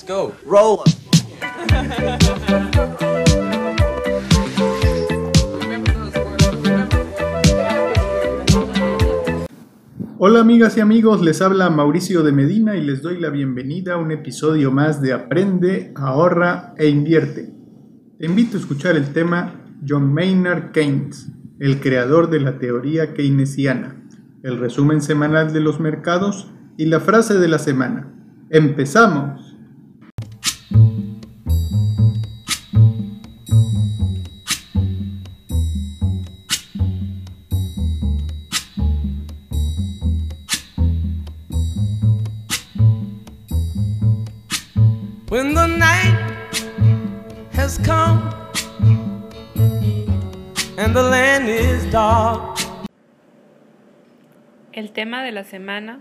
Let's go. Roll. Hola amigas y amigos, les habla Mauricio de Medina y les doy la bienvenida a un episodio más de Aprende, ahorra e invierte. Te invito a escuchar el tema John Maynard Keynes, el creador de la teoría keynesiana, el resumen semanal de los mercados y la frase de la semana. ¡Empezamos! El tema de la semana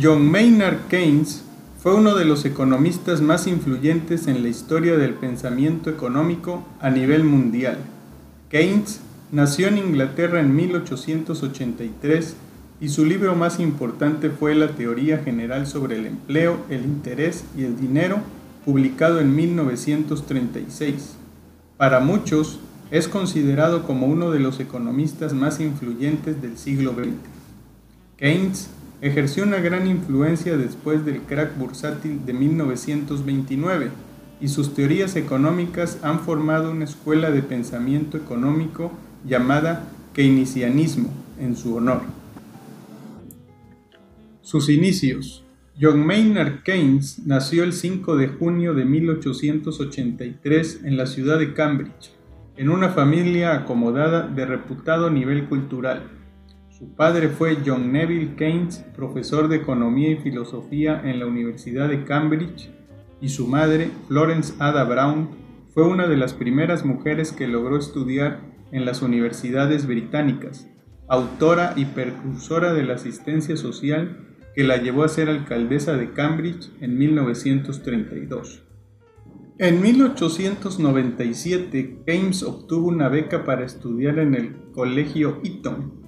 John Maynard Keynes fue uno de los economistas más influyentes en la historia del pensamiento económico a nivel mundial. Keynes nació en Inglaterra en 1883 y su libro más importante fue La Teoría General sobre el Empleo, el Interés y el Dinero, publicado en 1936. Para muchos, es considerado como uno de los economistas más influyentes del siglo XX. Keynes ejerció una gran influencia después del crack bursátil de 1929 y sus teorías económicas han formado una escuela de pensamiento económico llamada keynesianismo en su honor. Sus inicios. John Maynard Keynes nació el 5 de junio de 1883 en la ciudad de Cambridge, en una familia acomodada de reputado nivel cultural. Su padre fue John Neville Keynes, profesor de Economía y Filosofía en la Universidad de Cambridge, y su madre, Florence Ada Brown, fue una de las primeras mujeres que logró estudiar en las universidades británicas, autora y precursora de la asistencia social que la llevó a ser alcaldesa de Cambridge en 1932. En 1897, Keynes obtuvo una beca para estudiar en el Colegio Eton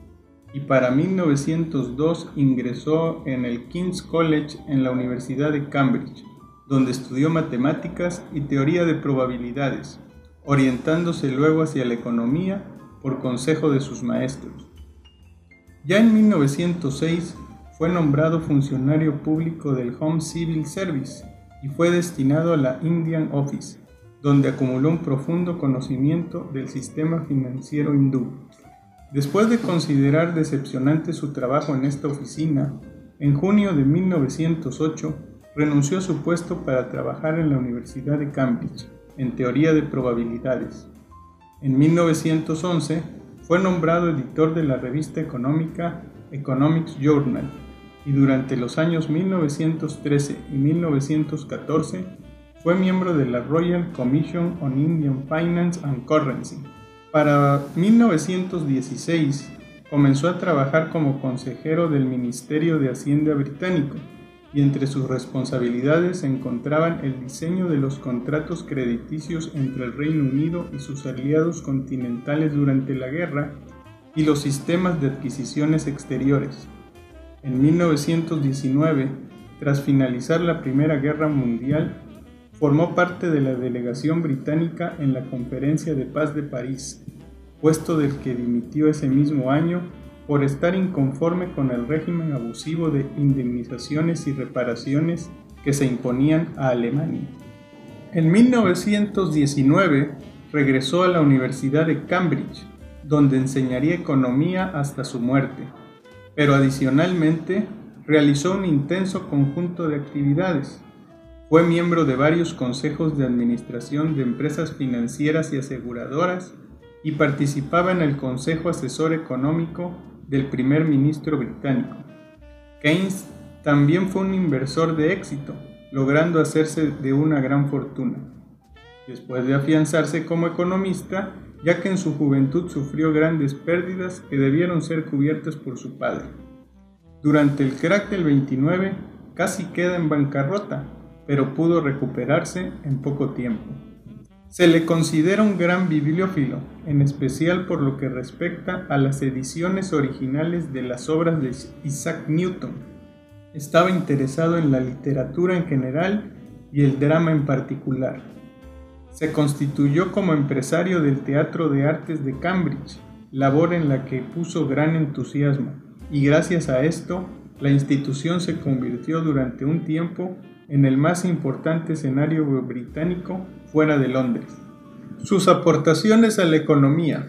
y para 1902 ingresó en el King's College en la Universidad de Cambridge, donde estudió matemáticas y teoría de probabilidades, orientándose luego hacia la economía por consejo de sus maestros. Ya en 1906 fue nombrado funcionario público del Home Civil Service y fue destinado a la Indian Office, donde acumuló un profundo conocimiento del sistema financiero hindú. Después de considerar decepcionante su trabajo en esta oficina, en junio de 1908 renunció a su puesto para trabajar en la Universidad de Cambridge, en teoría de probabilidades. En 1911 fue nombrado editor de la revista económica Economics Journal y durante los años 1913 y 1914 fue miembro de la Royal Commission on Indian Finance and Currency. Para 1916 comenzó a trabajar como consejero del Ministerio de Hacienda británico y entre sus responsabilidades se encontraban el diseño de los contratos crediticios entre el Reino Unido y sus aliados continentales durante la guerra y los sistemas de adquisiciones exteriores. En 1919, tras finalizar la Primera Guerra Mundial, formó parte de la delegación británica en la Conferencia de Paz de París, puesto del que dimitió ese mismo año por estar inconforme con el régimen abusivo de indemnizaciones y reparaciones que se imponían a Alemania. En 1919 regresó a la Universidad de Cambridge, donde enseñaría economía hasta su muerte, pero adicionalmente realizó un intenso conjunto de actividades. Fue miembro de varios consejos de administración de empresas financieras y aseguradoras y participaba en el Consejo Asesor Económico del primer ministro británico. Keynes también fue un inversor de éxito, logrando hacerse de una gran fortuna. Después de afianzarse como economista, ya que en su juventud sufrió grandes pérdidas que debieron ser cubiertas por su padre. Durante el crack del 29 casi queda en bancarrota, pero pudo recuperarse en poco tiempo. Se le considera un gran bibliófilo, en especial por lo que respecta a las ediciones originales de las obras de Isaac Newton. Estaba interesado en la literatura en general y el drama en particular. Se constituyó como empresario del Teatro de Artes de Cambridge, labor en la que puso gran entusiasmo, y gracias a esto, la institución se convirtió durante un tiempo en el más importante escenario británico fuera de Londres. Sus aportaciones a la economía.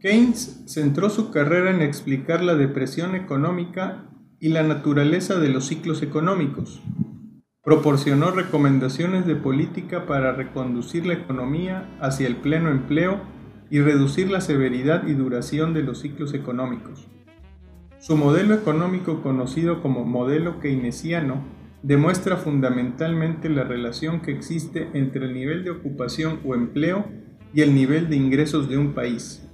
Keynes centró su carrera en explicar la depresión económica y la naturaleza de los ciclos económicos. Proporcionó recomendaciones de política para reconducir la economía hacia el pleno empleo y reducir la severidad y duración de los ciclos económicos. Su modelo económico conocido como modelo keynesiano demuestra fundamentalmente la relación que existe entre el nivel de ocupación o empleo y el nivel de ingresos de un país.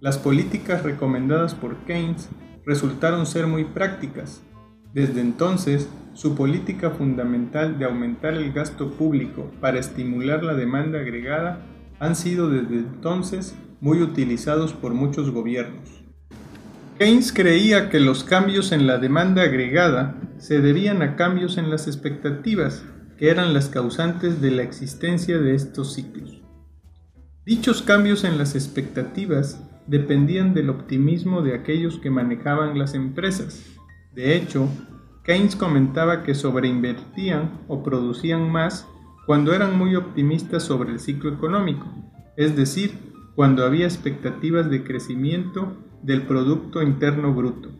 Las políticas recomendadas por Keynes resultaron ser muy prácticas. Desde entonces, su política fundamental de aumentar el gasto público para estimular la demanda agregada han sido desde entonces muy utilizados por muchos gobiernos. Keynes creía que los cambios en la demanda agregada se debían a cambios en las expectativas, que eran las causantes de la existencia de estos ciclos. Dichos cambios en las expectativas dependían del optimismo de aquellos que manejaban las empresas. De hecho, Keynes comentaba que sobreinvertían o producían más cuando eran muy optimistas sobre el ciclo económico, es decir, cuando había expectativas de crecimiento del Producto Interno Bruto.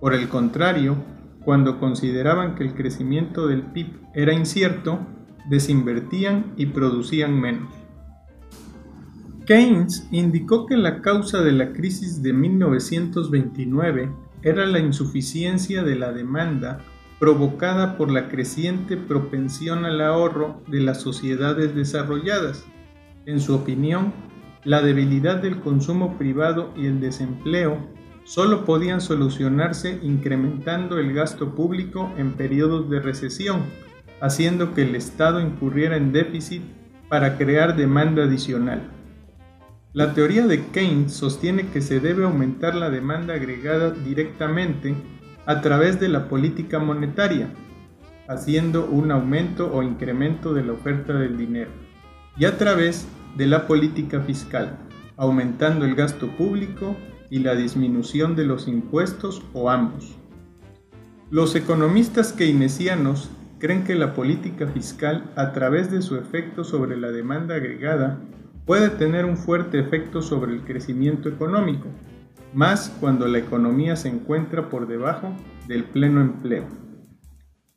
Por el contrario, cuando consideraban que el crecimiento del PIB era incierto, desinvertían y producían menos. Keynes indicó que la causa de la crisis de 1929 era la insuficiencia de la demanda provocada por la creciente propensión al ahorro de las sociedades desarrolladas. En su opinión, la debilidad del consumo privado y el desempleo solo podían solucionarse incrementando el gasto público en periodos de recesión, haciendo que el Estado incurriera en déficit para crear demanda adicional. La teoría de Keynes sostiene que se debe aumentar la demanda agregada directamente a través de la política monetaria, haciendo un aumento o incremento de la oferta del dinero, y a través de la política fiscal, aumentando el gasto público y la disminución de los impuestos o ambos. Los economistas keynesianos creen que la política fiscal, a través de su efecto sobre la demanda agregada, puede tener un fuerte efecto sobre el crecimiento económico, más cuando la economía se encuentra por debajo del pleno empleo.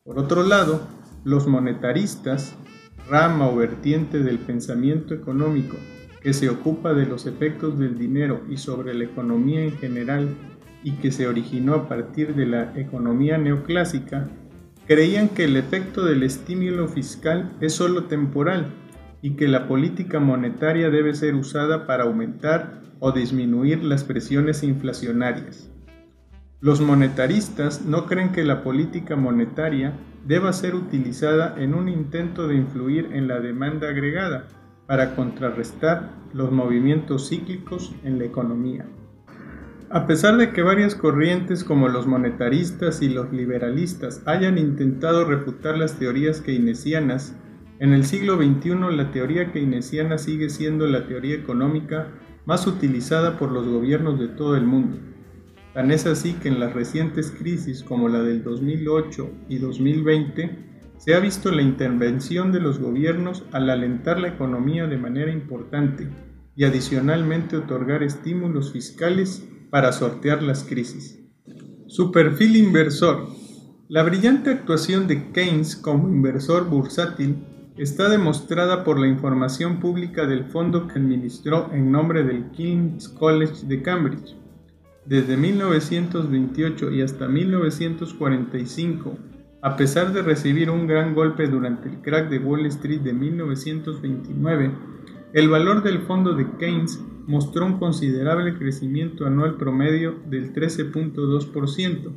Por otro lado, los monetaristas, rama o vertiente del pensamiento económico que se ocupa de los efectos del dinero y sobre la economía en general y que se originó a partir de la economía neoclásica, creían que el efecto del estímulo fiscal es sólo temporal y que la política monetaria debe ser usada para aumentar o disminuir las presiones inflacionarias. Los monetaristas no creen que la política monetaria deba ser utilizada en un intento de influir en la demanda agregada para contrarrestar los movimientos cíclicos en la economía. A pesar de que varias corrientes como los monetaristas y los liberalistas hayan intentado refutar las teorías keynesianas en el siglo XXI la teoría keynesiana sigue siendo la teoría económica más utilizada por los gobiernos de todo el mundo. Tan es así que en las recientes crisis como la del 2008 y 2020 se ha visto la intervención de los gobiernos al alentar la economía de manera importante y adicionalmente otorgar estímulos fiscales para sortear las crisis. Su perfil inversor. La brillante actuación de Keynes como inversor bursátil está demostrada por la información pública del fondo que administró en nombre del King's College de Cambridge. Desde 1928 y hasta 1945, a pesar de recibir un gran golpe durante el crack de Wall Street de 1929, el valor del fondo de Keynes mostró un considerable crecimiento anual promedio del 13.2%,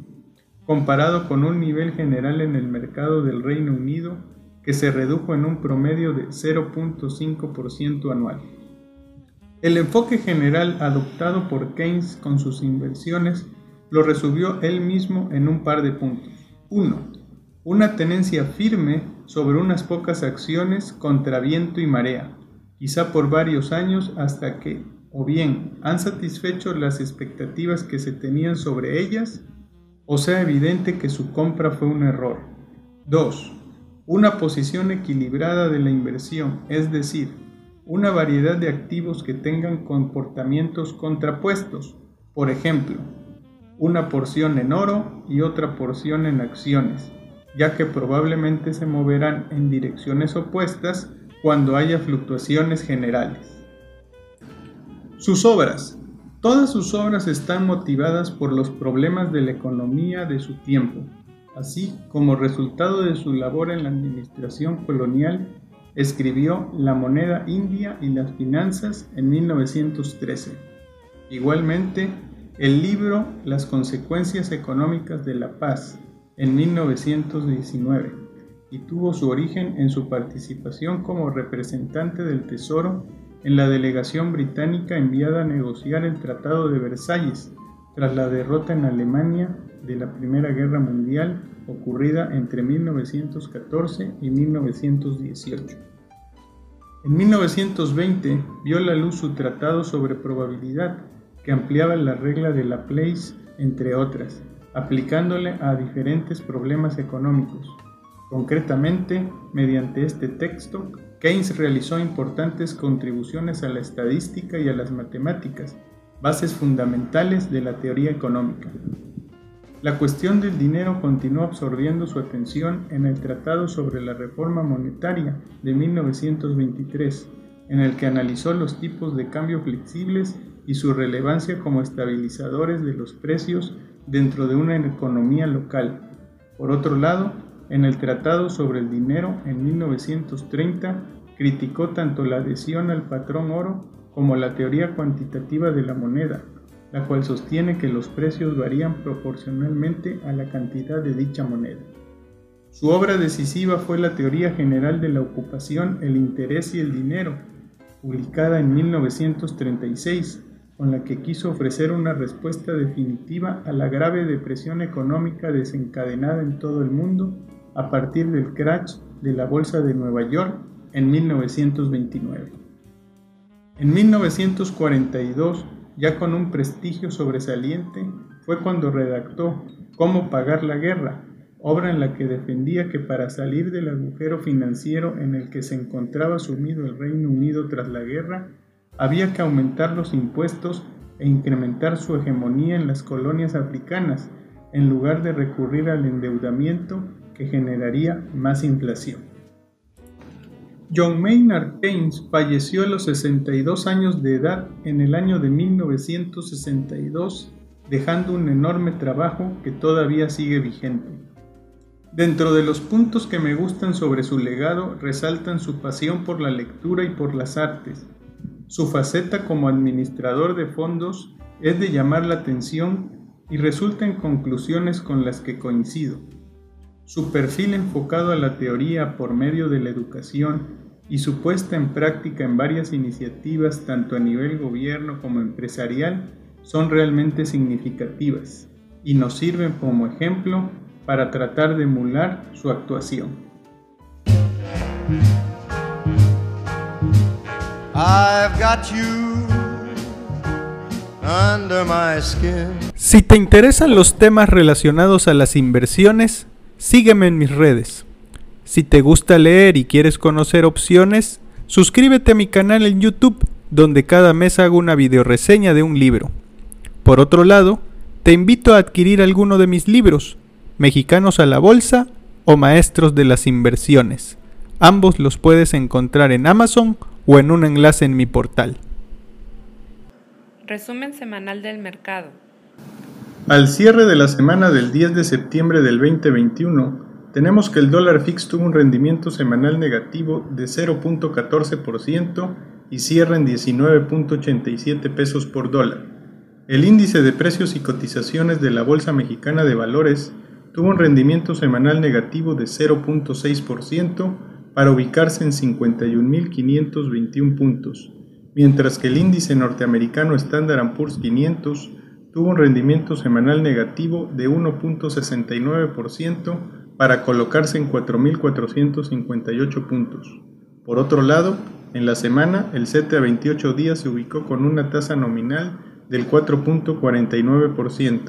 comparado con un nivel general en el mercado del Reino Unido que se redujo en un promedio de 0.5% anual. El enfoque general adoptado por Keynes con sus inversiones lo resumió él mismo en un par de puntos. 1. Una tenencia firme sobre unas pocas acciones contra viento y marea, quizá por varios años hasta que o bien han satisfecho las expectativas que se tenían sobre ellas, o sea evidente que su compra fue un error. 2. Una posición equilibrada de la inversión, es decir, una variedad de activos que tengan comportamientos contrapuestos, por ejemplo, una porción en oro y otra porción en acciones, ya que probablemente se moverán en direcciones opuestas cuando haya fluctuaciones generales. Sus obras. Todas sus obras están motivadas por los problemas de la economía de su tiempo, así como resultado de su labor en la administración colonial, escribió La moneda india y las finanzas en 1913. Igualmente, el libro Las consecuencias económicas de la paz en 1919 y tuvo su origen en su participación como representante del Tesoro en la delegación británica enviada a negociar el Tratado de Versalles tras la derrota en Alemania de la Primera Guerra Mundial ocurrida entre 1914 y 1918. En 1920 vio la luz su tratado sobre probabilidad, que ampliaba la regla de Laplace, entre otras, aplicándole a diferentes problemas económicos. Concretamente, mediante este texto, Keynes realizó importantes contribuciones a la estadística y a las matemáticas, bases fundamentales de la teoría económica. La cuestión del dinero continuó absorbiendo su atención en el Tratado sobre la Reforma Monetaria de 1923, en el que analizó los tipos de cambio flexibles y su relevancia como estabilizadores de los precios dentro de una economía local. Por otro lado, en el Tratado sobre el Dinero en 1930 criticó tanto la adhesión al patrón oro como la teoría cuantitativa de la moneda, la cual sostiene que los precios varían proporcionalmente a la cantidad de dicha moneda. Su obra decisiva fue la Teoría General de la Ocupación, el Interés y el Dinero, publicada en 1936, con la que quiso ofrecer una respuesta definitiva a la grave depresión económica desencadenada en todo el mundo a partir del crash de la Bolsa de Nueva York en 1929. En 1942, ya con un prestigio sobresaliente, fue cuando redactó Cómo pagar la guerra, obra en la que defendía que para salir del agujero financiero en el que se encontraba sumido el Reino Unido tras la guerra, había que aumentar los impuestos e incrementar su hegemonía en las colonias africanas, en lugar de recurrir al endeudamiento que generaría más inflación. John Maynard Keynes falleció a los 62 años de edad en el año de 1962, dejando un enorme trabajo que todavía sigue vigente. Dentro de los puntos que me gustan sobre su legado resaltan su pasión por la lectura y por las artes. Su faceta como administrador de fondos es de llamar la atención y resulta en conclusiones con las que coincido. Su perfil enfocado a la teoría por medio de la educación y su puesta en práctica en varias iniciativas tanto a nivel gobierno como empresarial son realmente significativas y nos sirven como ejemplo para tratar de emular su actuación. Si te interesan los temas relacionados a las inversiones, Sígueme en mis redes. Si te gusta leer y quieres conocer opciones, suscríbete a mi canal en YouTube, donde cada mes hago una videoreseña de un libro. Por otro lado, te invito a adquirir alguno de mis libros, Mexicanos a la Bolsa o Maestros de las Inversiones. Ambos los puedes encontrar en Amazon o en un enlace en mi portal. Resumen semanal del mercado. Al cierre de la semana del 10 de septiembre del 2021, tenemos que el dólar fix tuvo un rendimiento semanal negativo de 0.14% y cierra en 19.87 pesos por dólar. El índice de precios y cotizaciones de la Bolsa Mexicana de Valores tuvo un rendimiento semanal negativo de 0.6% para ubicarse en 51.521 puntos, mientras que el índice norteamericano Standard Poor's 500 tuvo un rendimiento semanal negativo de 1.69% para colocarse en 4.458 puntos. Por otro lado, en la semana, el CETE a 28 días se ubicó con una tasa nominal del 4.49%.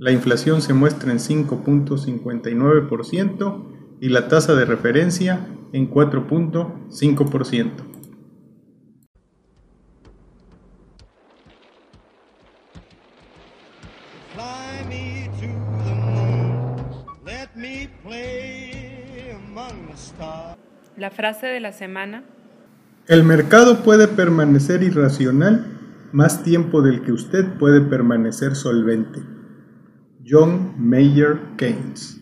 La inflación se muestra en 5.59% y la tasa de referencia en 4.5%. La frase de la semana. El mercado puede permanecer irracional más tiempo del que usted puede permanecer solvente. John Mayer Keynes